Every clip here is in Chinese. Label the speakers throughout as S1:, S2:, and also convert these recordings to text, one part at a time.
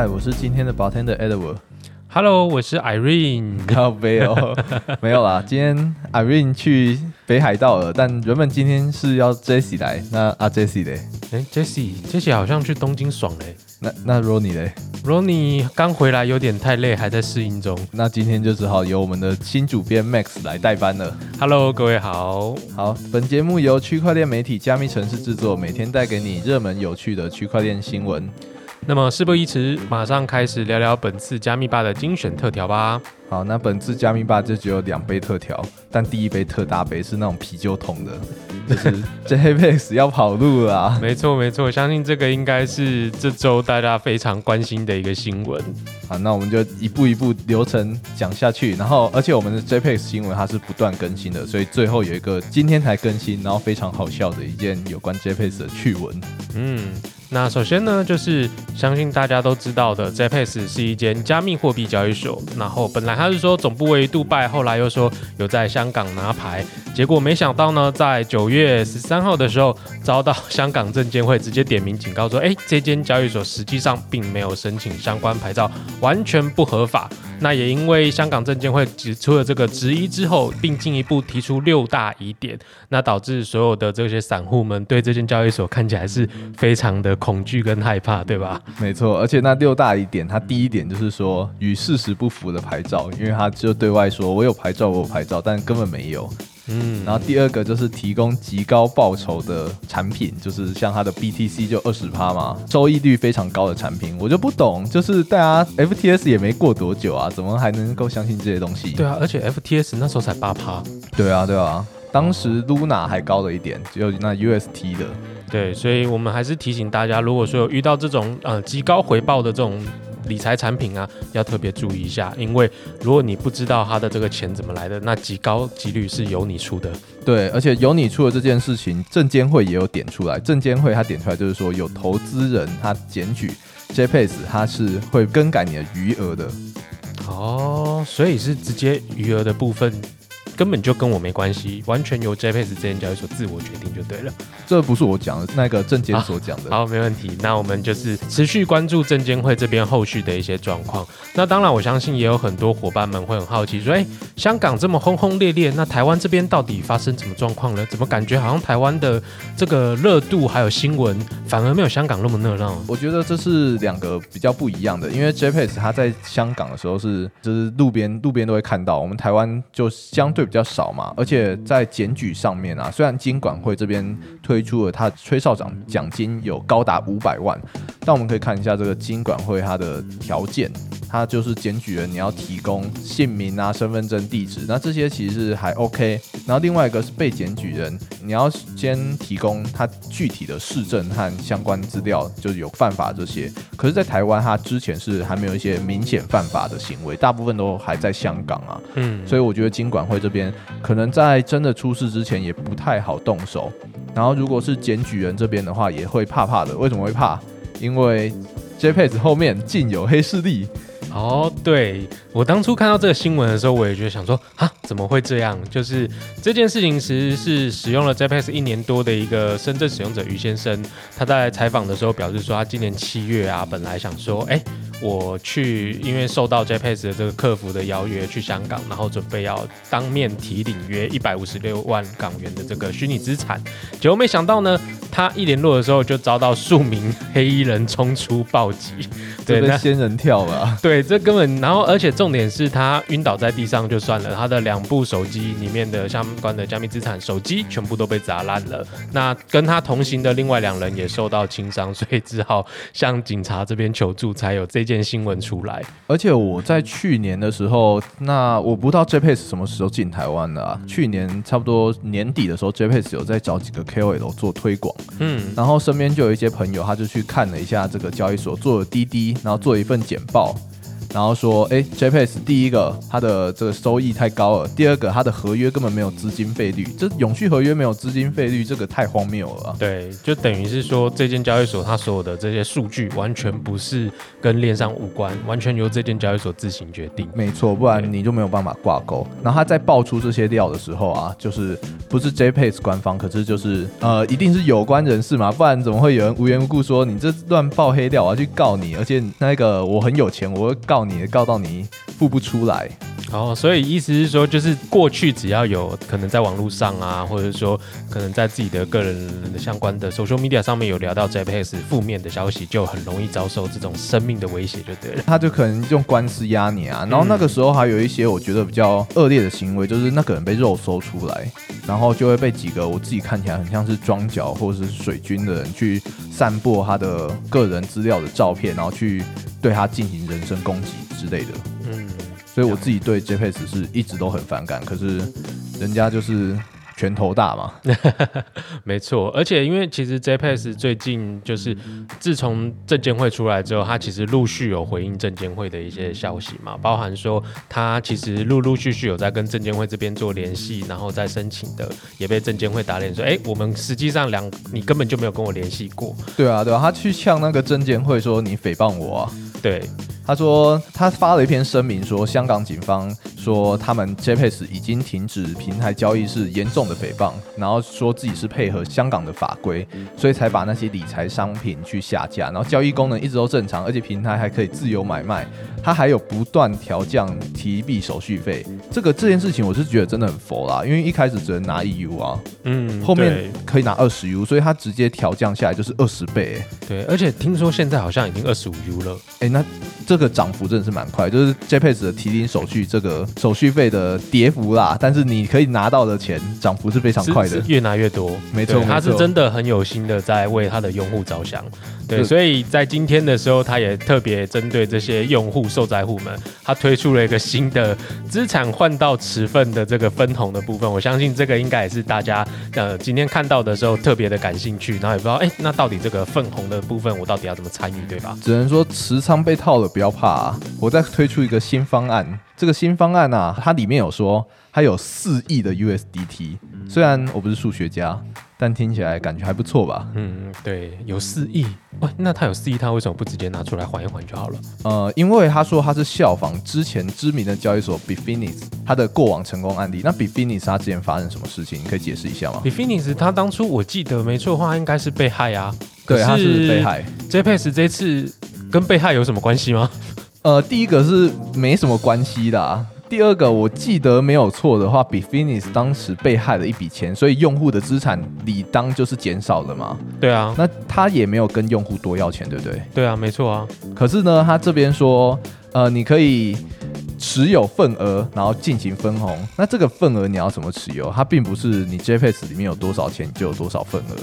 S1: 嗨，我是今天的 bartender Edward。
S2: Hello，我是 Irene。
S1: 靠背哦，没有啦，今天 Irene 去北海道了，但原本今天是要 Jessie 来，那啊 Jessie 嘞，
S2: 哎，Jessie，Jessie 好像去东京爽嘞。
S1: 那那 Ronnie 嘞
S2: ，Ronnie 刚回来有点太累，还在适应中。
S1: 那今天就只好由我们的新主编 Max 来代班了。
S2: Hello，各位好。
S1: 好，本节目由区块链媒体加密城市制作，每天带给你热门有趣的区块链新闻。
S2: 那么事不宜迟，马上开始聊聊本次加密吧的精选特调吧。
S1: 好，那本次加密吧就只有两杯特调，但第一杯特大杯是那种啤酒桶的，就是 JPEX 要跑路了啊。
S2: 没错没错，相信这个应该是这周大家非常关心的一个新闻。
S1: 好，那我们就一步一步流程讲下去，然后而且我们的 JPEX 新闻它是不断更新的，所以最后有一个今天才更新，然后非常好笑的一件有关 JPEX 的趣闻。
S2: 嗯，那首先呢，就是相信大家都知道的 JPEX 是一间加密货币交易所。然后本来他是说总部位于杜拜，后来又说有在香港拿牌，结果没想到呢，在九月十三号的时候，遭到香港证监会直接点名警告说，哎，这间交易所实际上并没有申请相关牌照，完全不合法。那也因为香港证监会指出了这个质疑之后，并进一步提出六大疑点，那导致所有的这些散户们对这间交易所看起来是非常的恐惧跟害怕，对吧？
S1: 没错，而且那六大疑点，它第一点就是说与事实不符的牌照，因为它就对外说我有牌照，我有牌照，但根本没有。
S2: 嗯，
S1: 然后第二个就是提供极高报酬的产品，就是像它的 BTC 就二十趴嘛，收益率非常高的产品，我就不懂，就是大家 FTS 也没过多久啊，怎么还能够相信这些东西？
S2: 对啊，而且 FTS 那时候才八趴，
S1: 对啊，对啊，当时 Luna 还高了一点，只有那 UST 的。
S2: 对，所以我们还是提醒大家，如果说有遇到这种呃极高回报的这种理财产品啊，要特别注意一下，因为如果你不知道他的这个钱怎么来的，那极高几率是由你出的。
S1: 对，而且由你出的这件事情，证监会也有点出来。证监会他点出来就是说，有投资人他检举 JPEX，他是会更改你的余额的。
S2: 哦，所以是直接余额的部分根本就跟我没关系，完全由 JPEX 这间交易所自我决定就对了。
S1: 这不是我讲的，那个证监所讲的。
S2: 好，没问题。那我们就是持续关注证监会这边后续的一些状况。那当然，我相信也有很多伙伴们会很好奇，说：哎，香港这么轰轰烈烈，那台湾这边到底发生什么状况呢？怎么感觉好像台湾的这个热度还有新闻反而没有香港那么热闹？
S1: 我觉得这是两个比较不一样的，因为 JPEX 它在香港的时候是就是路边路边都会看到，我们台湾就相对比较少嘛，而且在检举上面啊，虽然金管会这边推出了他吹哨长奖金有高达五百万，但我们可以看一下这个金管会它的条件。它就是检举人，你要提供姓名啊、身份证、地址，那这些其实是还 OK。然后另外一个是被检举人，你要先提供他具体的市政和相关资料，就是有犯法这些。可是，在台湾，他之前是还没有一些明显犯法的行为，大部分都还在香港啊。
S2: 嗯，
S1: 所以我觉得金管会这边可能在真的出事之前也不太好动手。然后，如果是检举人这边的话，也会怕怕的。为什么会怕？因为 JPEX 后面竟有黑势力。
S2: 哦，对我当初看到这个新闻的时候，我也觉得想说啊，怎么会这样？就是这件事情其实是使用了 JPEX 一年多的一个深圳使用者于先生，他在采访的时候表示说，他今年七月啊，本来想说，哎，我去，因为受到 JPEX 的这个客服的邀约去香港，然后准备要当面提领约一百五十六万港元的这个虚拟资产，结果没想到呢，他一联络的时候就遭到数名黑衣人冲出暴击，
S1: 这被
S2: 那
S1: 仙人跳了啊。
S2: 对，这根本，然后而且重点是他晕倒在地上就算了，他的两部手机里面的相关的加密资产手机全部都被砸烂了。那跟他同行的另外两人也受到轻伤，所以只好向警察这边求助，才有这件新闻出来。
S1: 而且我在去年的时候，那我不知道 JPEX 什么时候进台湾的啊？去年差不多年底的时候，JPEX 有在找几个 KOL 做推广，
S2: 嗯，
S1: 然后身边就有一些朋友，他就去看了一下这个交易所，做了滴滴，然后做一份简报。然后说，哎，JPS 第一个它的这个收益太高了，第二个它的合约根本没有资金费率，这永续合约没有资金费率，这个太荒谬了啊。
S2: 对，就等于是说这间交易所它所有的这些数据完全不是跟链上无关，完全由这间交易所自行决定。
S1: 没错，不然你就没有办法挂钩。然后他在爆出这些料的时候啊，就是不是 JPS 官方，可是就是呃，一定是有关人士嘛，不然怎么会有人无缘无故说你这乱爆黑料，我要去告你，而且那个我很有钱，我会告你，告到你付不出来。
S2: 哦，所以意思是说，就是过去只要有可能在网络上啊，或者说可能在自己的个人的相关的 social media 上面有聊到 JPS 负面的消息，就很容易遭受这种生命的威胁，就对了。
S1: 他就可能用官司压你啊，然后那个时候还有一些我觉得比较恶劣的行为，就是那个人被肉搜出来，然后就会被几个我自己看起来很像是庄脚或者是水军的人去散播他的个人资料的照片，然后去对他进行人身攻击之类的。嗯。所以我自己对 JPS 是一直都很反感，可是人家就是拳头大嘛，
S2: 没错。而且因为其实 JPS 最近就是自从证监会出来之后，他其实陆续有回应证监会的一些消息嘛，包含说他其实陆陆续续有在跟证监会这边做联系，然后再申请的也被证监会打脸说，哎，我们实际上两你根本就没有跟我联系过。
S1: 对啊，对啊，他去呛那个证监会说你诽谤我啊，
S2: 对。
S1: 他说，他发了一篇声明，说香港警方说他们 JPS 已经停止平台交易是严重的诽谤，然后说自己是配合香港的法规，所以才把那些理财商品去下架，然后交易功能一直都正常，而且平台还可以自由买卖，它还有不断调降提币手续费。这个这件事情我是觉得真的很佛啦，因为一开始只能拿一 U 啊，嗯，后面可以拿二十 U，所以它直接调降下来就是二十倍。
S2: 对，而且听说现在好像已经二十五 U 了。
S1: 哎，那这个涨幅真的是蛮快，就是 JPS 的提领手续这个手续费的跌幅啦，但是你可以拿到的钱涨幅是非常快的，
S2: 越拿越多。
S1: 没错，
S2: 他是真的很有心的在为他的用户着想。对，所以在今天的时候，他也特别针对这些用户受灾户们，他推出了一个新的资产换到持份的这个分红的部分。我相信这个应该也是大家呃今天看到的时候特别的感兴趣，然后也不知道哎，那到底这个分红的部分我到底要怎么参与，对吧？
S1: 只能说持仓被套了，不要怕啊，我再推出一个新方案。这个新方案啊，它里面有说它有四亿的 USDT，虽然我不是数学家。但听起来感觉还不错吧？
S2: 嗯，对，有四亿，喂，那他有四亿，他为什么不直接拿出来还一还就好了？
S1: 呃，因为他说他是效仿之前知名的交易所 Bifinis，他的过往成功案例。那 Bifinis 他之前发生什么事情？你可以解释一下吗
S2: ？Bifinis 他当初我记得没错的话，应该是被害啊。
S1: 对，他是被害。
S2: JPS 这次跟被害有什么关系吗？
S1: 呃，第一个是没什么关系的。第二个，我记得没有错的话 i n i s 当时被害了一笔钱，所以用户的资产理当就是减少了嘛？
S2: 对啊，
S1: 那他也没有跟用户多要钱，对不对？
S2: 对啊，没错啊。
S1: 可是呢，他这边说，呃，你可以持有份额，然后进行分红。那这个份额你要怎么持有？它并不是你 JPS 里面有多少钱就有多少份额，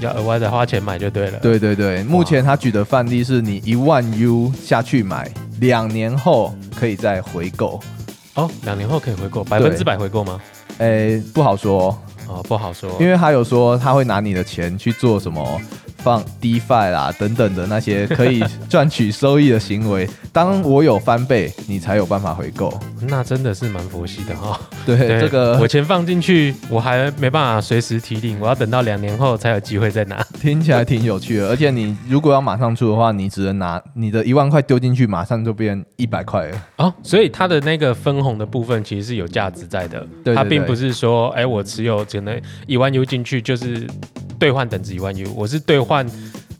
S2: 要额外的花钱买就对了。
S1: 对对对，目前他举的范例是你一万 U 下去买，两年后可以再回购。
S2: 哦，两年后可以回购，百分之百回购吗？
S1: 诶，不好说
S2: 哦，不好说，
S1: 因为他有说他会拿你的钱去做什么。放 DeFi 啦等等的那些可以赚取收益的行为，当我有翻倍，你才有办法回购。
S2: 那真的是蛮佛系的哈。
S1: 对，这个
S2: 我钱放进去，我还没办法随时提领，我要等到两年后才有机会再拿。
S1: 听起来挺有趣的，而且你如果要马上出的话，你只能拿你的一万块丢进去，马上就变一百块了。哦，
S2: 所以它的那个分红的部分其实是有价值在的。
S1: 对，
S2: 它并不是说，哎，我持有只能一万 U 进去就是兑换等值一万 U，我是兑换。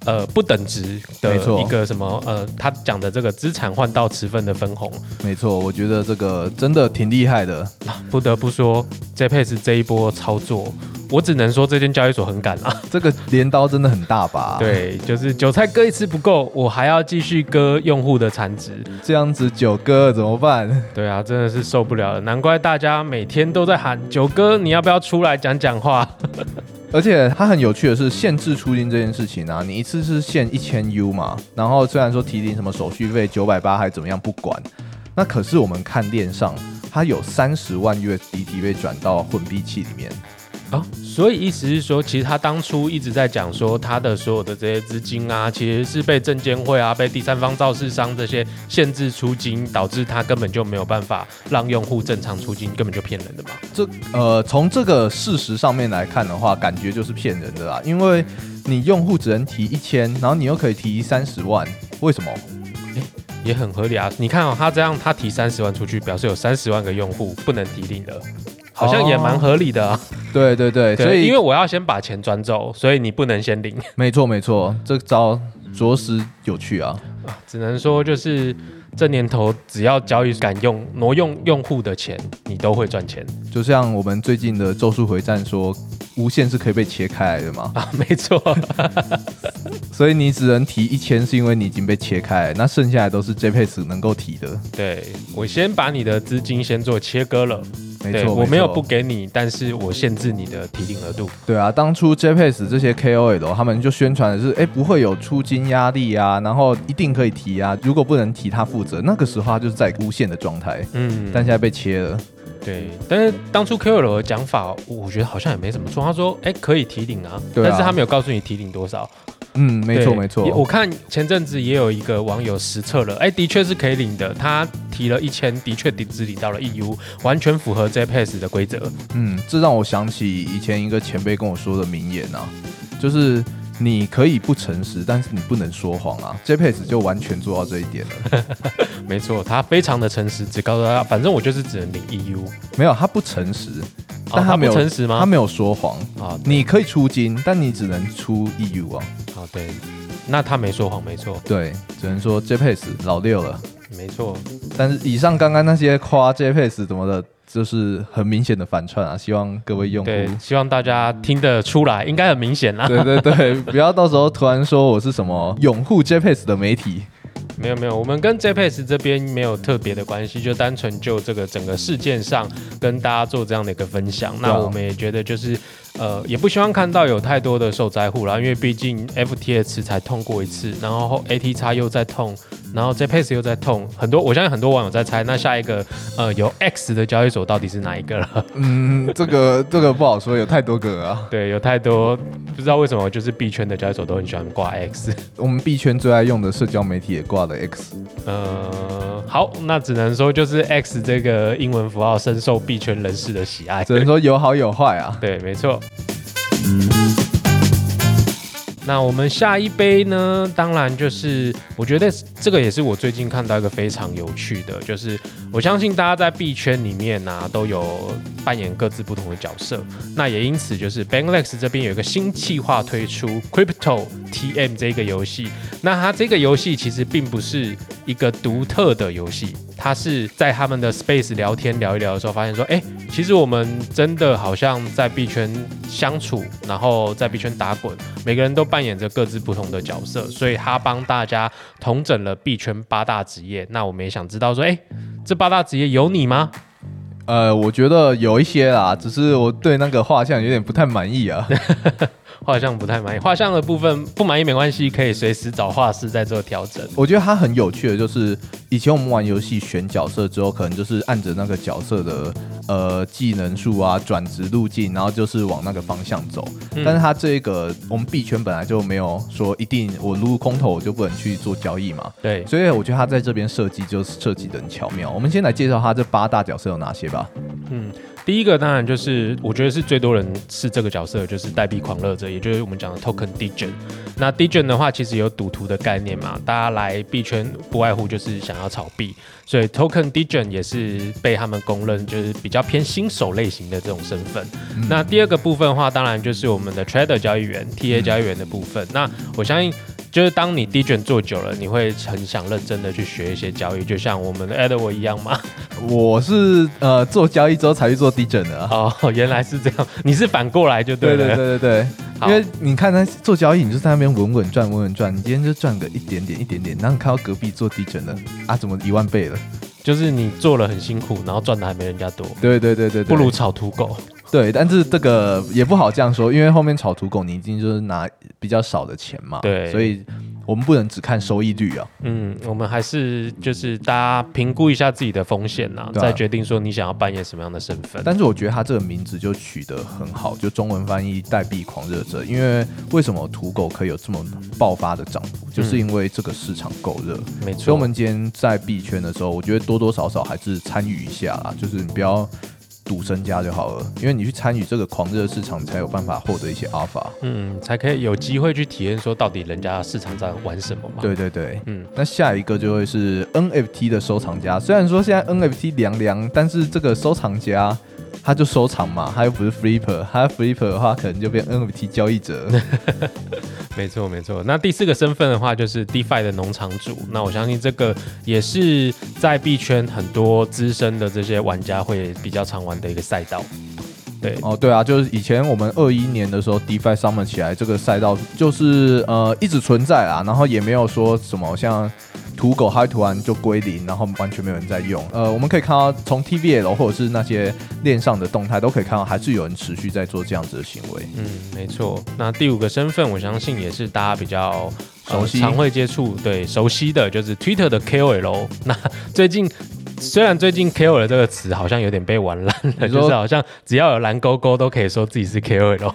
S2: 呃不等值的一个什么呃，他讲的这个资产换到持分的分红，
S1: 没错，我觉得这个真的挺厉害的。
S2: 不得不说，JPS 这一波操作，我只能说这间交易所很敢啊，
S1: 这个镰刀真的很大吧。
S2: 对，就是韭菜割一次不够，我还要继续割用户的残值，
S1: 这样子九哥怎么办？
S2: 对啊，真的是受不了了，难怪大家每天都在喊九哥，你要不要出来讲讲话？
S1: 而且它很有趣的是，限制出金这件事情啊，你一次是限一千 U 嘛，然后虽然说提领什么手续费九百八还怎么样不管，那可是我们看链上，它有三十万 USDT 被转到混币器里面，
S2: 哦，所以意思是说，其实他当初一直在讲说，他的所有的这些资金啊，其实是被证监会啊、被第三方造市商这些限制出金，导致他根本就没有办法让用户正常出金，根本就骗人的嘛。
S1: 这呃，从这个事实上面来看的话，感觉就是骗人的啦，因为你用户只能提一千，然后你又可以提三十万，为什么？
S2: 也很合理啊！你看哦，他这样他提三十万出去，表示有三十万个用户不能提定的，好像也蛮合理的啊。
S1: 对对对，所以
S2: 因为我要先把钱转走，所以你不能先领。
S1: 没错没错，这招着实有趣啊！
S2: 只能说就是这年头，只要交易敢用挪用用户的钱，你都会赚钱。
S1: 就像我们最近的咒术回战说。无限是可以被切开来的吗？
S2: 啊，没错。
S1: 所以你只能提一千，是因为你已经被切开，那剩下来都是 JPS 能够提的。
S2: 对，我先把你的资金先做切割了。
S1: 没错，
S2: 我没有不给你，但是我限制你的提领额度。
S1: 对啊，当初 JPS 这些 KOL 他们就宣传的是，哎，不会有出金压力啊，然后一定可以提啊，如果不能提，他负责。那个时候他就是在无限的状态。嗯，但现在被切了。
S2: 对，但是当初 KOL 的讲法，我觉得好像也没怎么错。他说：“哎，可以提领啊，但是他没有告诉你提领多少。”
S1: 嗯，没错没错。
S2: 我看前阵子也有一个网友实测了，哎，的确是可以领的。他提了一千，的确只领到了 EU，完全符合 JPS 的规则。
S1: 嗯，这让我想起以前一个前辈跟我说的名言啊，就是。你可以不诚实，但是你不能说谎啊！JPS 就完全做到这一点了。
S2: 没错，他非常的诚实，只告诉大家，反正我就是只能领 EU。
S1: 没有，他不诚实，但他没有
S2: 诚实吗？
S1: 他没有说谎啊。你可以出金，但你只能出 EU 啊。
S2: 啊，对，那他没说谎，没错。
S1: 对，只能说 JPS 老六了。
S2: 没错，
S1: 但是以上刚刚那些夸 JPS 怎么的？就是很明显的反串啊！希望各位用户，
S2: 希望大家听得出来，应该很明显啦。
S1: 对对对，不要到时候突然说我是什么拥护 JPS 的媒体。
S2: 没有没有，我们跟 JPS 这边没有特别的关系，就单纯就这个整个事件上跟大家做这样的一个分享。那我们也觉得就是。呃，也不希望看到有太多的受灾户啦，因为毕竟 FTX 才痛过一次，然后 ATX 又在痛，然后 JPS 又在痛，很多我相信很多网友在猜，那下一个呃有 X 的交易所到底是哪一个了？
S1: 嗯，这个 这个不好说，有太多个啊。
S2: 对，有太多，不知道为什么就是币圈的交易所都很喜欢挂 X，
S1: 我们币圈最爱用的社交媒体也挂了 X。
S2: 呃，好，那只能说就是 X 这个英文符号深受币圈人士的喜爱，
S1: 只能说有好有坏啊。
S2: 对，没错。那我们下一杯呢？当然就是，我觉得这个也是我最近看到一个非常有趣的，就是我相信大家在币圈里面呢都有扮演各自不同的角色。那也因此，就是 Banlex 这边有一个新计划推出 Crypto TM 这个游戏。那它这个游戏其实并不是一个独特的游戏。他是在他们的 Space 聊天聊一聊的时候，发现说，哎，其实我们真的好像在币圈相处，然后在币圈打滚，每个人都扮演着各自不同的角色，所以他帮大家统整了币圈八大职业。那我们也想知道说，哎，这八大职业有你吗？
S1: 呃，我觉得有一些啦，只是我对那个画像有点不太满意啊。
S2: 画像不太满意，画像的部分不满意没关系，可以随时找画师再做调整。
S1: 我觉得它很有趣的，就是以前我们玩游戏选角色之后，可能就是按着那个角色的呃技能数啊、转职路径，然后就是往那个方向走。但是它这个我们币圈本来就没有说一定我撸空头我就不能去做交易嘛。
S2: 对，
S1: 所以我觉得它在这边设计就是设计的很巧妙。我们先来介绍它这八大角色有哪些吧。
S2: 嗯。第一个当然就是我觉得是最多人是这个角色，就是代币狂热者，也就是我们讲的 Token Degen。那 Degen 的话，其实有赌徒的概念嘛，大家来币圈不外乎就是想要炒币，所以 Token Degen 也是被他们公认就是比较偏新手类型的这种身份。那第二个部分的话，当然就是我们的 Trader 交易员、TA 交易员的部分。那我相信。就是当你 D 卷做久了，你会很想认真的去学一些交易，就像我们的 Edward 一样吗？
S1: 我是呃做交易之后才去做 D 卷的。
S2: 哦，原来是这样，你是反过来就对
S1: 了。对对对对对，因为你看他做交易，你就在那边稳稳赚稳稳赚，你今天就赚个一点点一点点，然后你看到隔壁做 D 卷的啊，怎么一万倍了？
S2: 就是你做了很辛苦，然后赚的还没人家多。
S1: 对对对对，
S2: 不如炒土狗。
S1: 对，但是这个也不好这样说，因为后面炒土狗，你已经就是拿比较少的钱嘛。
S2: 对，
S1: 所以我们不能只看收益率啊。
S2: 嗯，我们还是就是大家评估一下自己的风险
S1: 啊
S2: 再决定说你想要扮演什么样的身份。
S1: 但是我觉得他这个名字就取得很好，就中文翻译“代币狂热者”。因为为什么土狗可以有这么爆发的涨幅，就是因为这个市场够热。
S2: 没错，
S1: 所以，我们今天在币圈的时候，我觉得多多少少还是参与一下啦，就是你不要赌身家就好了，因为你去参与这个狂热市场，才有办法获得一些阿法。
S2: 嗯，才可以有机会去体验说到底人家市场在玩什么嘛。，
S1: 对对对，
S2: 嗯，
S1: 那下一个就会是 NFT 的收藏家。虽然说现在 NFT 凉凉，但是这个收藏家他就收藏嘛，他又不是 flipper，他 flipper 的话可能就变 NFT 交易者。
S2: 没错没错。那第四个身份的话就是 DeFi 的农场主。那我相信这个也是在币圈很多资深的这些玩家会比较常玩的一个赛道。对，
S1: 哦，对啊，就是以前我们二一年的时候，DeFi Summer 起来这个赛道就是呃一直存在啊，然后也没有说什么像土狗它突然就归零，然后完全没有人在用。呃，我们可以看到从 TVL 或者是那些链上的动态都可以看到，还是有人持续在做这样子的行为。
S2: 嗯，没错。那第五个身份，我相信也是大家比较、呃
S1: 熟悉
S2: 常会接触、对熟悉的，就是 Twitter 的 KOL。那最近虽然最近 KOL 这个词好像有点被玩烂了，就是好像只要有蓝勾勾都可以说自己是 KOL。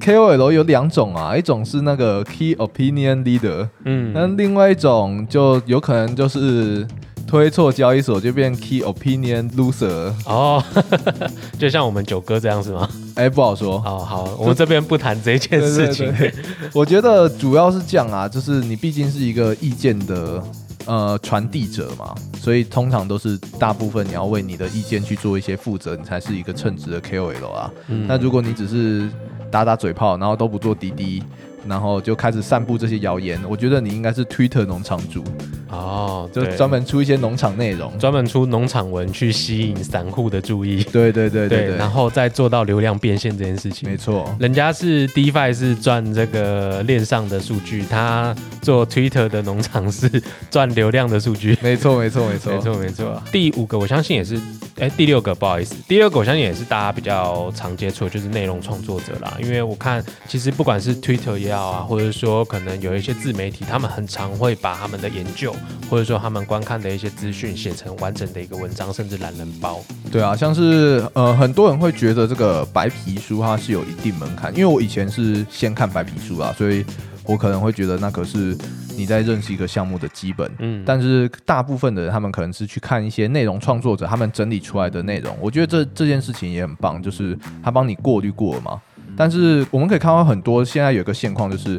S1: KOL 有两种啊，一种是那个 Key Opinion Leader，
S2: 嗯，
S1: 那另外一种就有可能就是推错交易所就变 Key Opinion Loser，
S2: 哦，就像我们九哥这样是吗？
S1: 哎，不好说。
S2: 哦，好，我们这边不谈这件事情。
S1: 我觉得主要是这样啊，就是你毕竟是一个意见的呃传递者嘛，所以通常都是大部分你要为你的意见去做一些负责，你才是一个称职的 KOL 啊。
S2: 嗯
S1: 那如果你只是打打嘴炮，然后都不做滴滴，然后就开始散布这些谣言，我觉得你应该是 Twitter 农场主，
S2: 哦，
S1: 就专门出一些农场内容。
S2: 专门出农场文去吸引散户的注意，
S1: 对对对对对，
S2: 然后再做到流量变现这件事情
S1: 没。错。
S2: 人家是 DeFi 是赚这个链上的数据，他做 Twitter 的农场是赚流量的数据。
S1: 没错，没错，没错，
S2: 没错没错。第五个我相信也是，哎，第六个不好意思，第六个我相信也是大家比较常接触，就是内容创作者啦。因为我看其实不管是 Twitter 也好啊，或者说可能有一些自媒体，他们很常会把他们的研究或者说他们观看的一些资讯写成完整的一个文章，甚至懒人包。
S1: 对啊，像是呃，很多人会觉得这个白皮书它是有一定门槛，因为我以前是先看白皮书啊，所以我可能会觉得那可是你在认识一个项目的基本。
S2: 嗯，
S1: 但是大部分的人，他们可能是去看一些内容创作者他们整理出来的内容，我觉得这这件事情也很棒，就是他帮你过滤过了嘛。但是我们可以看到很多现在有一个现况，就是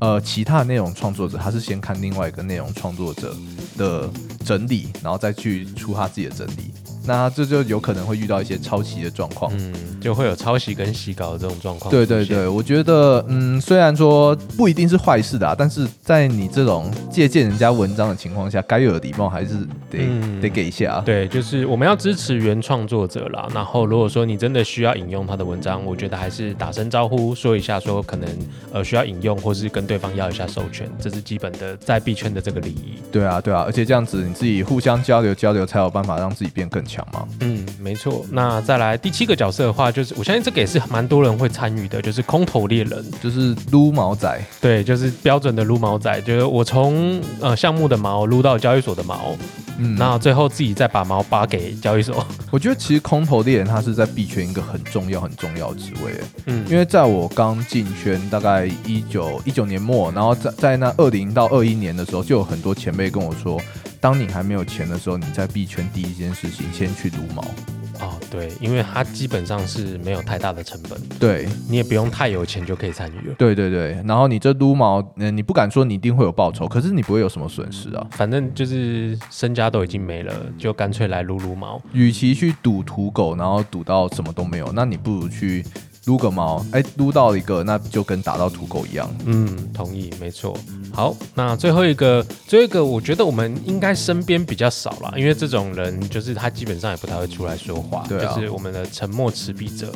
S1: 呃，其他内容创作者他是先看另外一个内容创作者的整理，然后再去出他自己的整理。那这就有可能会遇到一些抄袭的状况。
S2: 嗯，就会有抄袭跟洗稿的这种状况。
S1: 对对对，，我觉得，嗯，虽然说不一定是坏事的、啊，但是在你这种借鉴人家文章的情况下，该有的礼貌还是得、
S2: 嗯
S1: 得给一下。
S2: 对，就是我们要支持原创作者啦。然后，如果说你真的需要引用他的文章，我觉得还是打声招呼，说一下说可能呃需要引用，或是跟对方要一下授权，这是基本的在币圈的这个礼仪。
S1: 对啊，对啊，而且这样子你自己互相交流交流，才有办法让自己变更强嘛。
S2: 嗯，没错。那再来第七个角色的话，就是我相信这个也是蛮多人会参与的，就是空头猎人。
S1: 就是撸毛仔，
S2: 对，就是标准的撸毛仔，就是我从呃项目的毛撸到交易所的毛，
S1: 嗯，
S2: 那最后自己再把毛扒给交易所。
S1: 我觉得其实空头猎人他是在币圈一个很重要很重要的职位，
S2: 嗯，
S1: 因为在我刚进圈大概一九一九年末，然后在在那二零到二一年的时候，就有很多前辈跟我说，当你还没有钱的时候，你在币圈第一件事情先去撸毛。
S2: 哦，对，因为它基本上是没有太大的成本，
S1: 对
S2: 你也不用太有钱就可以参与了。
S1: 对对对，然后你这撸毛，嗯、你不敢说你一定会有报酬，可是你不会有什么损失啊。
S2: 反正就是身家都已经没了，就干脆来撸撸毛。
S1: 与其去赌土狗，然后赌到什么都没有，那你不如去撸个毛，哎，撸到一个，那就跟打到土狗一样。
S2: 嗯，同意，没错。好，那最后一个，最后一个，我觉得我们应该身边比较少了，因为这种人就是他基本上也不太会出来说话，
S1: 对啊
S2: 就是我们的沉默持币者，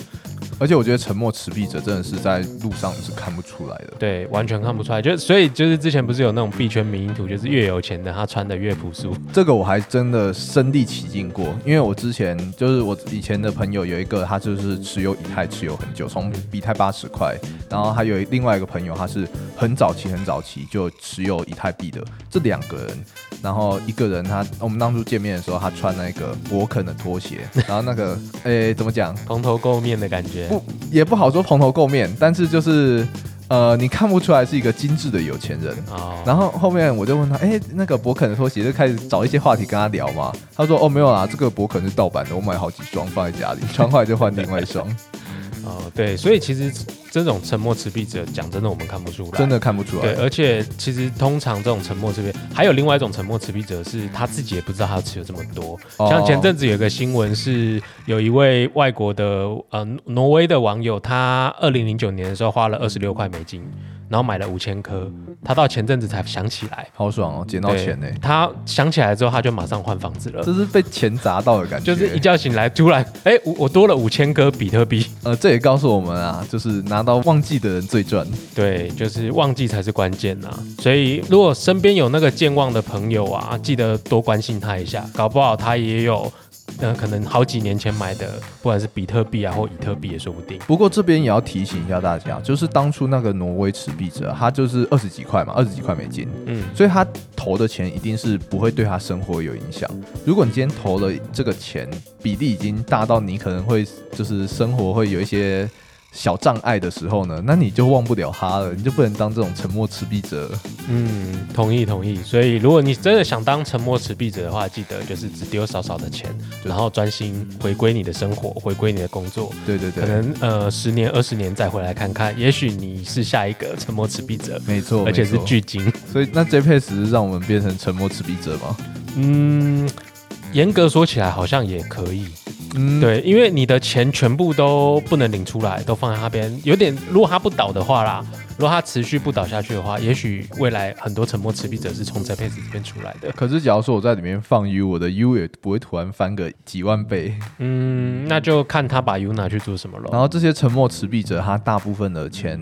S1: 而且我觉得沉默持币者真的是在路上是看不出来的。
S2: 对，完全看不出来。就所以就是之前不是有那种币圈迷因图，就是越有钱的他穿的越朴素。
S1: 这个我还真的身历其境过，因为我之前就是我以前的朋友有一个，他就是持有以太持有很久，从比泰八十块，然后还有另外一个朋友，他是很早期很早期就持有以太币的这两个人，然后一个人他我们当初见面的时候，他穿那个勃肯的拖鞋，然后那个诶怎么讲，
S2: 蓬头垢面的感觉，
S1: 不也不好说蓬头垢面，但是就是呃你看不出来是一个精致的有钱人。
S2: 哦，
S1: 然后后面我就问他，哎、那个博肯的拖鞋，就开始找一些话题跟他聊嘛。他说，哦，没有啦，这个博肯是盗版的，我买好几双放在家里，穿坏就换另外一双，
S2: 哦，对，所以其实这种沉默持币者，讲真的，我们看不出来，
S1: 真的看不出来
S2: 对，
S1: 来。
S2: 而且其实通常这种沉默持币，还有另外一种沉默持币者是他自己也不知道他持有这么多。
S1: 哦
S2: 像前阵子有个新闻是，有一位外国的呃挪威的网友，他二零零九年的时候花了二十六块美金，然后买了五千颗，他到前阵子才想起来，
S1: 好爽哦，捡到钱呢、
S2: 他想起来之后，他就马上换房子了。
S1: 这是被钱砸到的感觉。
S2: 就是一觉醒来，突然，哎、我我多了五千颗比特币。
S1: 呃，这也告诉我们啊，就是拿到忘记的人最赚。
S2: 对，就是忘记才是关键呐。所以如果身边有那个健忘的朋友啊，记得多关心他一下，搞不好他也有，呃，可能好几年前买的，不管是比特币啊或以特币也说不定。
S1: 不过这边也要提醒一下大家，就是当初那个挪威持币者，他就是二十几块嘛，二十几块美金，
S2: 嗯，
S1: 所以他投的钱一定是不会对他生活有影响。如果你今天投了这个钱，比例已经大到你可能会就是生活会有一些小障碍的时候呢，那你就忘不了他了，你就不能当这种沉默持币者了。
S2: 嗯，同意同意。所以如果你真的想当沉默持币者的话，记得就是只丢少少的钱，然后专心回归你的生活，回归你的工作。
S1: 对对对，
S2: 可能呃十年二十年再回来看看，也许你是下一个沉默持币者，
S1: 没错，
S2: 而且是巨鲸。
S1: 所以那 JPS 是让我们变成沉默持币者吗？
S2: 嗯，严格说起来好像也可以，
S1: 嗯，
S2: 对，因为你的钱全部都不能领出来，都放在那边，有点如果它不倒的话啦，如果它持续不倒下去的话，也许未来很多沉默持币者是从这辈子这边出来的。
S1: 可是假如说我在里面放 U，我的 U 也不会突然翻个几万倍。
S2: 嗯，那就看他把 U 拿去做什么了。
S1: 然后这些沉默持币者，他大部分的钱，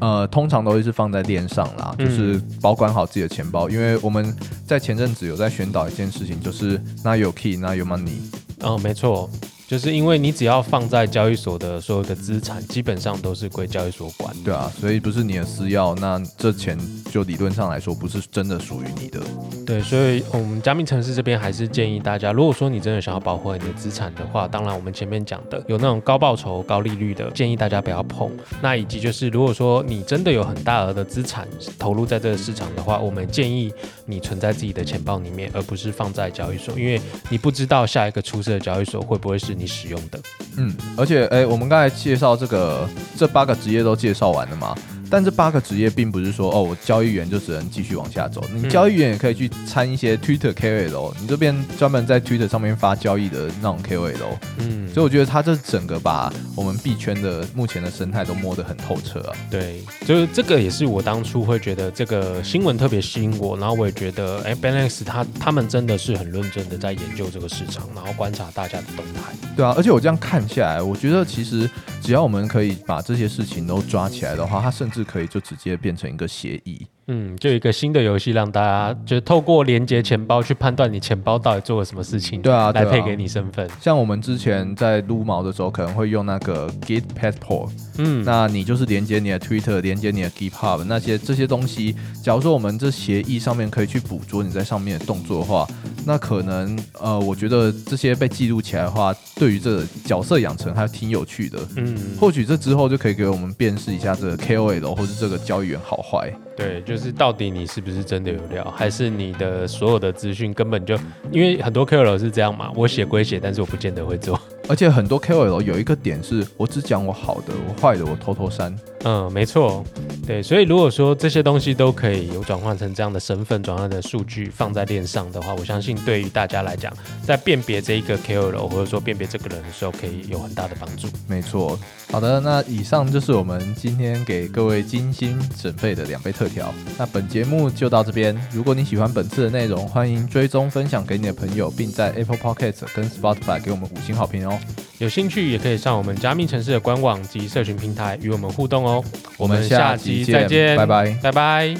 S1: 呃，通常都会是放在链上啦，
S2: 嗯
S1: 就是保管好自己的钱包。因为我们在前阵子有在宣导一件事情，就是那有 key，那有 money。
S2: 哦，没错，就是因为你只要放在交易所的所有的资产，基本上都是归交易所管。
S1: 对啊，所以不是你的私钥，那这钱就理论上来说不是真的属于你的。
S2: 对，所以我们加密城市这边还是建议大家，如果说你真的想要保护你的资产的话，当然我们前面讲的有那种高报酬、高利率的，建议大家不要碰。那以及就是，如果说你真的有很大额的资产投入在这个市场的话，我们建议你存在自己的钱包里面，而不是放在交易所，因为你不知道下一个出事的交易所会不会是你使用的。
S1: 嗯，而且哎，我们刚才介绍这个这八个职业都介绍完了吗？但这八个职业并不是说哦，我交易员就只能继续往下走，你
S2: 嗯
S1: 交易员也可以去参一些 Twitter KOL，你这边专门在 Twitter 上面发交易的那种 KOL，
S2: 嗯，
S1: 所以我觉得他这整个把我们币圈的目前的生态都摸得很透彻啊。
S2: 对，就是这个也是我当初会觉得这个新闻特别吸引我，然后我也觉得，哎 b a n a x 他他们真的是很认真的在研究这个市场，然后观察大家的动态。
S1: 对啊，而且我这样看下来，我觉得其实只要我们可以把这些事情都抓起来的话，他甚至是可以就直接变成一个协议。
S2: 嗯，就一个新的游戏，让大家就透过连接钱包去判断你钱包到底做了什么事情，
S1: 对啊，对啊
S2: 来配给你身份。
S1: 像我们之前在撸毛的时候，可能会用那个 Git Passport，
S2: 嗯，
S1: 那你就是连接你的 Twitter，连接你的 GitHub 那些这些东西。假如说我们这协议上面可以去捕捉你在上面的动作的话，那可能呃，我觉得这些被记录起来的话，对于这角色养成还挺有趣的。
S2: 嗯，
S1: 或许这之后就可以给我们辨识一下这个 KOL 或是这个交易员好坏。
S2: 对，就是到底你是不是真的有料，还是你的所有的资讯根本就，因为很多 KOL 是这样嘛，我写归写，但是我不见得会做。
S1: 而且很多 KOL 有一个点是，我只讲我好的，我坏的我偷偷删。
S2: 嗯，没错，对，所以如果说这些东西都可以有转换成这样的身份转换的数据放在链上的话，我相信对于大家来讲，在辨别这一个 KOL 或者说辨别这个人的时候，可以有很大的帮助。
S1: 没错，好的，那以上就是我们今天给各位精心准备的两杯特调。那本节目就到这边，如果你喜欢本次的内容，欢迎追踪分享给你的朋友，并在 Apple Podcast 跟 Spotify 给我们五星好评哦。
S2: 有兴趣也可以上我们加密城市的官网及社群平台与我们互动哦。
S1: 我们下集见
S2: 再见，
S1: 拜拜
S2: 拜拜。